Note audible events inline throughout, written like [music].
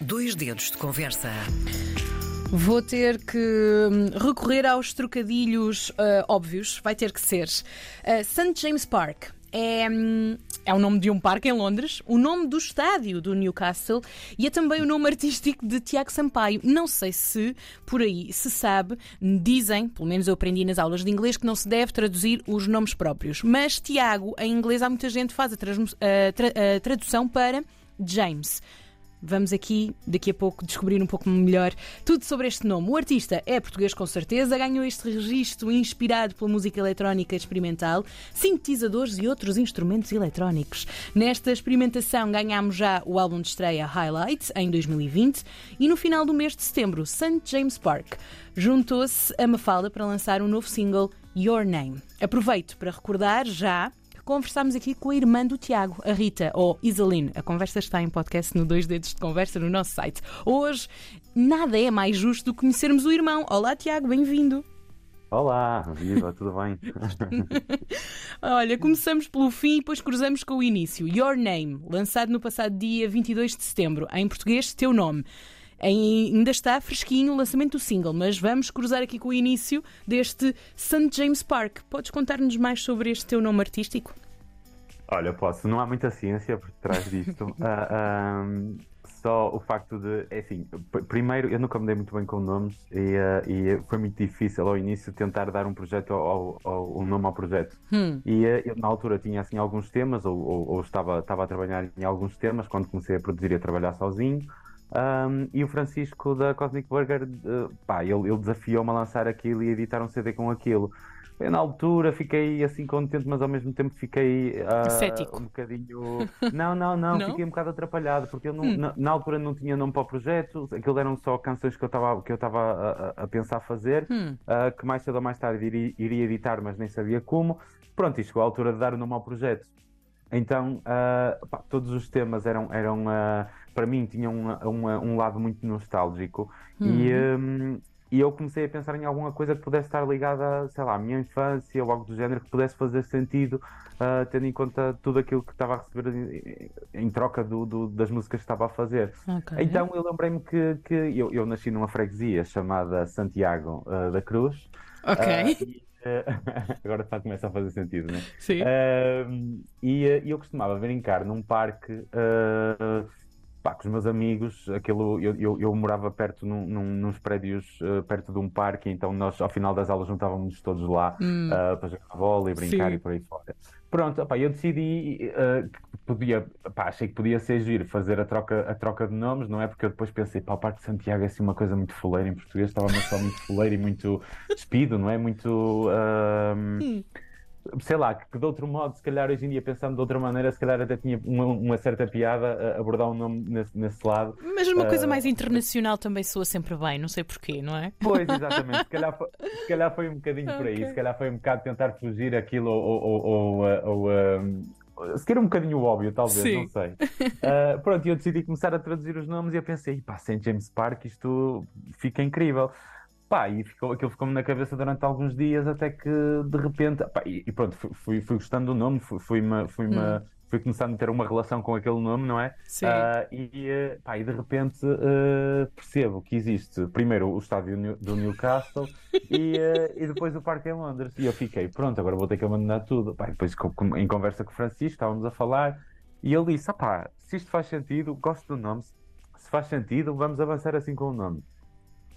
Dois dedos de conversa. Vou ter que hum, recorrer aos trocadilhos ah, óbvios, vai ter que ser. Uh, St. James Park é, hum, é o nome de um parque em Londres, o nome do estádio do Newcastle e é também o nome artístico de Tiago Sampaio. Não sei se por aí se sabe, dizem, pelo menos eu aprendi nas aulas de inglês, que não se deve traduzir os nomes próprios. Mas Tiago, em inglês, há muita gente que faz a, a tra- a tradução para James. Vamos aqui, daqui a pouco, descobrir um pouco melhor tudo sobre este nome. O artista é português com certeza, ganhou este registro inspirado pela música eletrónica experimental, sintetizadores e outros instrumentos eletrónicos. Nesta experimentação ganhámos já o álbum de estreia Highlights, em 2020, e no final do mês de setembro, St. James Park juntou-se a Mafalda para lançar um novo single, Your Name. Aproveito para recordar já conversámos aqui com a irmã do Tiago, a Rita, ou Isaline. A conversa está em podcast no Dois Dedos de Conversa no nosso site. Hoje, nada é mais justo do que conhecermos o irmão. Olá, Tiago, bem-vindo. Olá, viva, tudo bem? [laughs] Olha, começamos pelo fim e depois cruzamos com o início. Your Name, lançado no passado dia 22 de setembro. Em português, Teu Nome. Em- ainda está fresquinho o lançamento do single, mas vamos cruzar aqui com o início deste St. James Park. Podes contar-nos mais sobre este teu nome artístico? Olha, posso, não há muita ciência por trás disto. [laughs] Ah, ahm, só o facto de, é assim, primeiro, eu nunca me dei muito bem com nomes e, ah, e foi muito difícil ao início tentar dar um projeto ao, ao- um nome ao projeto. Hum. E ah, eu na altura tinha assim alguns temas, ou, ou- ou estava, estava a trabalhar em alguns temas quando comecei a produzir e a trabalhar sozinho. Ahm, e o Francisco da Cosmic Burger, eh, pá, ele, ele desafiou-me a lançar aquilo e editar um CD com aquilo. Eu, na altura fiquei assim contente, mas ao mesmo tempo fiquei ah, Cético. um bocadinho. Não, não, não, Não? fiquei um bocado atrapalhado, porque eu não- Hum. na, na altura não tinha nome para o projeto, aquilo eram só canções que eu estava que eu estava a, a- a pensar fazer, Hum. ah, que mais cedo ou mais tarde iria, iria editar, mas nem sabia como. Pronto, e chegou a altura de dar o nome ao projeto. Então, ah, pá, todos os temas eram, eram ah, para mim, tinham uma- uma- um lado muito nostálgico e, hum, e eu comecei a pensar em alguma coisa que pudesse estar ligada, sei lá, à minha infância ou algo do género que pudesse fazer sentido, ah, tendo em conta tudo aquilo que estava a receber em, em troca do, do- das músicas que estava a fazer. Ok. Então eu lembrei-me que, que eu, eu nasci numa freguesia chamada Santiago ah, da Cruz. Ok. Ah, e, [laughs] agora está, começa a fazer sentido, né? Sim. Ahm, e eu costumava brincar num parque pá, com os meus amigos. Aquilo, eu, eu, eu morava perto num, num- nos prédios ah, perto de um parque, então nós ao final das aulas juntávamos todos lá Hum. ah, para jogar bola e brincar Sim. e por aí fora. Pronto, opá, eu decidi ah, que podia, pá, achei que podia ser giro fazer a troca, a troca de nomes, não é? Porque eu depois pensei, pá, o Parque de Santiago é assim uma coisa muito fuleira em português, estava só muito fuleira e muito [laughs] despido, não é? Muito. Hum. Sei lá, que, de outro modo, se calhar hoje em dia pensando de outra maneira, se calhar até tinha uma, uma certa piada a abordar um nome nesse, nesse lado. Mas uma coisa Ah, mais internacional também soa sempre bem, não sei porquê, não é? Pois, exatamente, se [laughs] calhar foi, se calhar foi um bocadinho por aí, se calhar foi um bocado tentar fugir aquilo ou, ou, ou, ou, ah, ou, ah, se calhar um bocadinho óbvio, talvez, Sim. não sei. Ah, pronto, e eu decidi começar a traduzir os nomes e eu pensei, pá, St. James Park, isto fica incrível. Pá, e ficou, aquilo ficou-me na cabeça durante alguns dias até que de repente, pá, e, e pronto, fui, fui, fui gostando do nome, fui, fui-me, fui-me, fui começando a ter uma relação com aquele nome, não é? Sim. Ah, e, pá, e de repente eh, percebo que existe primeiro o estádio do Newcastle [laughs] e, eh, e depois o parque em Londres. E eu fiquei, pronto, agora vou ter que abandonar tudo. Pá, depois, em conversa com o Francisco, estávamos a falar e ele disse: ah, pá, se isto faz sentido, gosto do nome, se faz sentido, vamos avançar assim com o nome.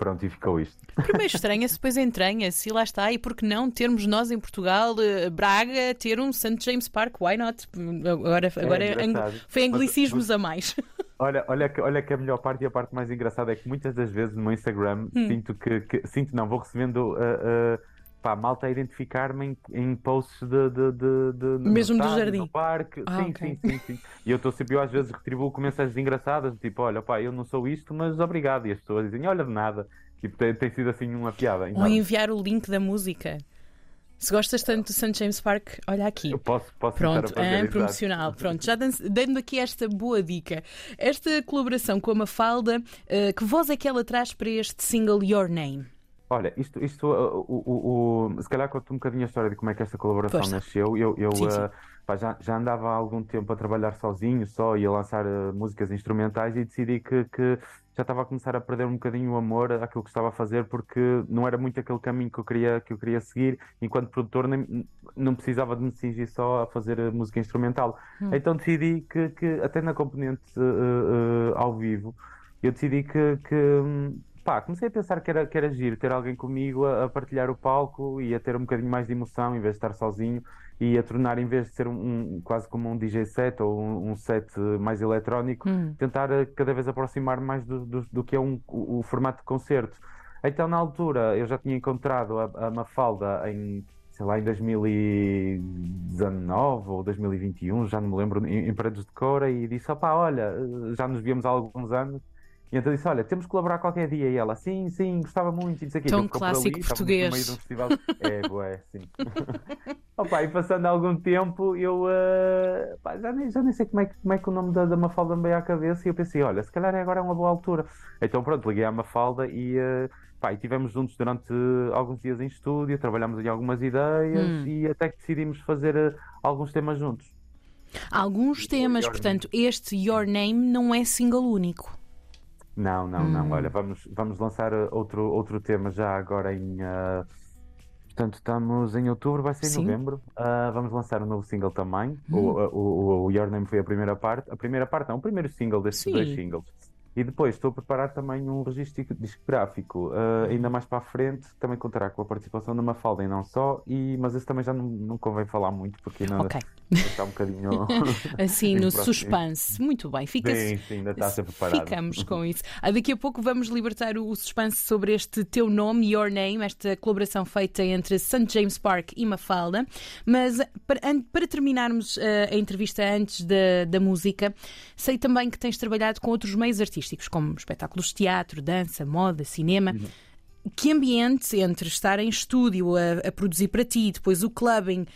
Pronto, e ficou isto. Primeiro estranha-se, depois entranha-se, e lá está. E por que não termos nós em Portugal, eh, Braga, ter um St. James Park? Why not? Agora, agora É ang- foi Mas- anglicismos a mais. [laughs] Olha, olha, que, olha que a melhor parte e a parte mais engraçada é que muitas das vezes no meu Instagram Hum. sinto que, que- sinto não, vou recebendo uh, uh, pá, malta a identificar-me em, em posts de, de, de, de- no Mesmo do estádio, jardim. no parque. Ah, sim, ok. sim, sim, sim. E eu estou sempre, eu às vezes retribuo com mensagens engraçadas, tipo, olha, pá, eu não sou isto, mas obrigado. E as pessoas dizem, olha de nada. Tipo, tem, tem sido assim uma piada. Ou enviar o link da música. Se gostas tanto do St. James Park, olha aqui. eu posso, posso Pronto, é promocional. Pronto, já dan- dando aqui esta boa dica. Esta colaboração com a Mafalda, eh, que voz é que ela traz para este single Your Name? Olha, isto, isto uh, o, o, o- se calhar conto um bocadinho a história de como é que esta colaboração nasceu. Eu, eu Sim, sim. uh, pá, já, já andava há algum tempo a trabalhar sozinho, só, e a lançar uh, músicas instrumentais e decidi que, que já estava a começar a perder um bocadinho o amor àquilo que estava a fazer, porque não era muito aquele caminho que eu queria, que eu queria seguir. Enquanto produtor, nem, não precisava de me cingir só a fazer música instrumental. Hum. Então decidi que, que até na componente ao vivo, eu decidi que, que, hum, pá, comecei a pensar que era, que era giro ter alguém comigo a, a partilhar o palco e a ter um bocadinho mais de emoção em vez de estar sozinho e a tornar, em vez de ser um, um- quase como um DJ set ou um, um set mais eletrónico, Hum. tentar eh, cada vez aproximar mais do, do, do que é um, o, o formato de concerto. Então, na altura, eu já tinha encontrado a, a Mafalda em, sei lá, em 2019 ou 2021, já não me lembro, em, em Paredes de Cora, e disse: opá, olha, eh, já nos víamos há alguns anos. E então disse: Olha, temos que colaborar qualquer dia. E ela: Sim, sim, gostava muito. E o quê. Tão Então clássico ali, estávamos no português. meio de um festival. [laughs] É, bué, sim. [laughs] Opa, e passando algum tempo, eu eh, pá, já, nem, já nem sei como é, que- como é que o nome da, da Mafalda me veio à cabeça. E eu pensei: Olha, se calhar agora é uma boa altura. Então pronto, liguei à Mafalda e. eh, Pá, e estivemos juntos durante alguns dias em estúdio, trabalhámos em algumas ideias Hum. e até que decidimos fazer eh, alguns temas juntos. Alguns temas, portanto, este Your Name não é single único. Não, não, não. Hum. Olha, vamos, vamos lançar uh, outro, outro tema já agora em. uh, Portanto, estamos em outubro, vai ser em novembro. Uh, vamos lançar um novo single também. O, Hum. o, o, o Your Name foi a primeira parte. A primeira parte, não, o primeiro single destes Sim. dois singles. E depois estou a preparar também um registro discográfico. Uh, ainda mais para a frente, também contará com a participação da Mafalda e não só. E, mas esse também já não, não convém falar muito, porque ainda Ok. está um bocadinho. [laughs] [laughs] Assim, no próximo. suspense. Muito bem, fica Sim, sim, ainda está a ser preparado. Ficamos com isso. Ah, daqui a pouco vamos libertar o suspense sobre este teu nome, Your Name, esta colaboração feita entre St. James Park e Mafalda. Mas para, para terminarmos ah, a entrevista antes da, da música, sei também que tens trabalhado com outros meios artísticos, como espetáculos de teatro, dança, moda, cinema. Que ambiente entre estar em estúdio a, a produzir para ti, depois o clubbing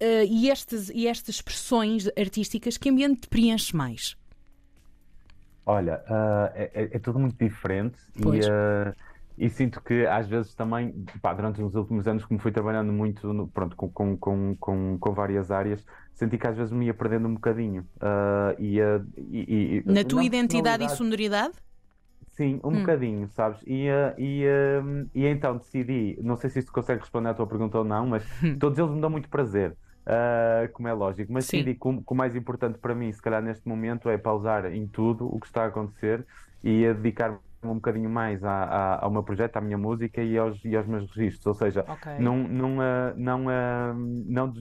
ah, e, estas, e estas expressões artísticas, que ambiente te preenche mais? Olha, ah, é, é- tudo muito diferente Pois. e, ah, e sinto que às vezes também, pá, durante os últimos anos, como fui trabalhando muito no- pronto, com, com, com, com, várias áreas, senti que às vezes me ia perdendo um bocadinho. E, ah, e- e- Na tua identidade e sonoridade? Sim, um Hum. bocadinho, sabes? E, ah, e, ah, e então decidi, não sei se isto consegue responder à tua pergunta ou não, mas [laughs] todos eles me dão muito prazer, ah, como é lógico, mas Sim. que o mais importante para mim, se calhar neste momento, é pausar em tudo o que está a acontecer e a dedicar-me um bocadinho mais à, à- ao meu projeto, à minha música e aos, e aos meus registros. Ou seja, Ok. não, não, ah, não, ah, não,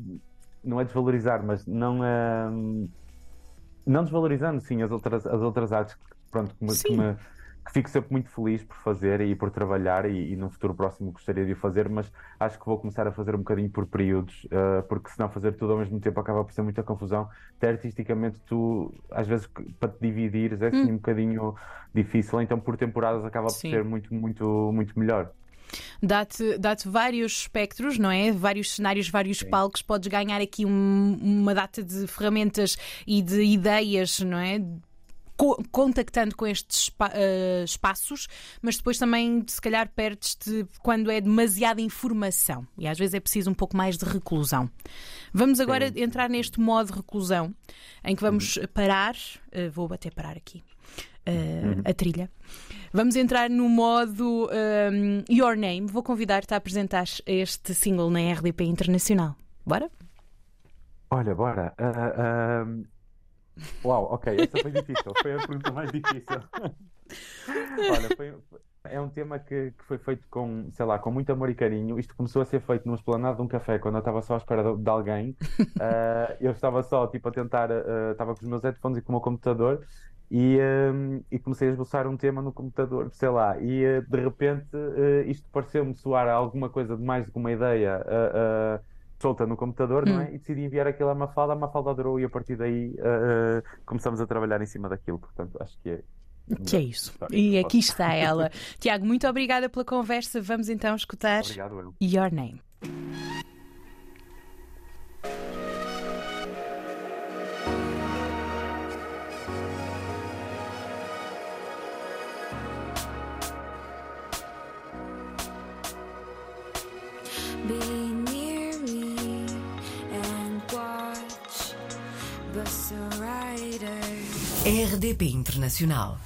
não é desvalorizar, mas não, ah, não desvalorizando sim as outras, as outras artes que, pronto, que me, que me- que fico sempre muito feliz por fazer e por trabalhar e, e num futuro próximo gostaria de o fazer, mas acho que vou começar a fazer um bocadinho por períodos, ah, porque senão fazer tudo ao mesmo tempo acaba por ser muita confusão. Até artisticamente tu, às vezes, para te dividires é assim um bocadinho difícil, então por temporadas acaba por Sim. ser muito, muito, muito melhor. Dá-te dá-te vários espectros, não é? Vários cenários, vários Sim. palcos. Podes ganhar aqui um- uma data de ferramentas e de ideias, não é? Co- contactando com estes eh, espaços, mas depois também, se calhar, perdes-te quando é demasiada informação. E às vezes é preciso um pouco mais de reclusão. Vamos agora Sim. entrar neste modo de reclusão, em que vamos parar. eh, vou até parar aqui. eh, a trilha. Vamos entrar no modo ehm, Your Name. Vou convidar-te a apresentar este single na RDP Internacional. Bora? Olha, bora. ah, Uau, ok, essa foi difícil, foi a pergunta mais difícil. [laughs] Olha, foi- é um tema que, que foi feito com, sei lá, com muito amor e carinho. Isto começou a ser feito numa esplanada de um café quando eu estava só à espera de, de alguém. Ah, [laughs] eu estava só, tipo, a tentar, ah, estava com os meus headphones e com o meu computador e, ah, e comecei a esboçar um tema no computador, sei lá, e ah, de repente ah, isto pareceu-me soar a alguma coisa de mais do que uma ideia. ah, solta no computador, não é? E decidi enviar aquilo à Mafalda, a Mafalda adorou e a partir daí ah, começamos a trabalhar em cima daquilo. Portanto, acho que é. Que é isso. E aqui está ela. [laughs] Tiago, muito obrigada pela conversa. Vamos então escutar Obrigado. Your Name. RDP Internacional.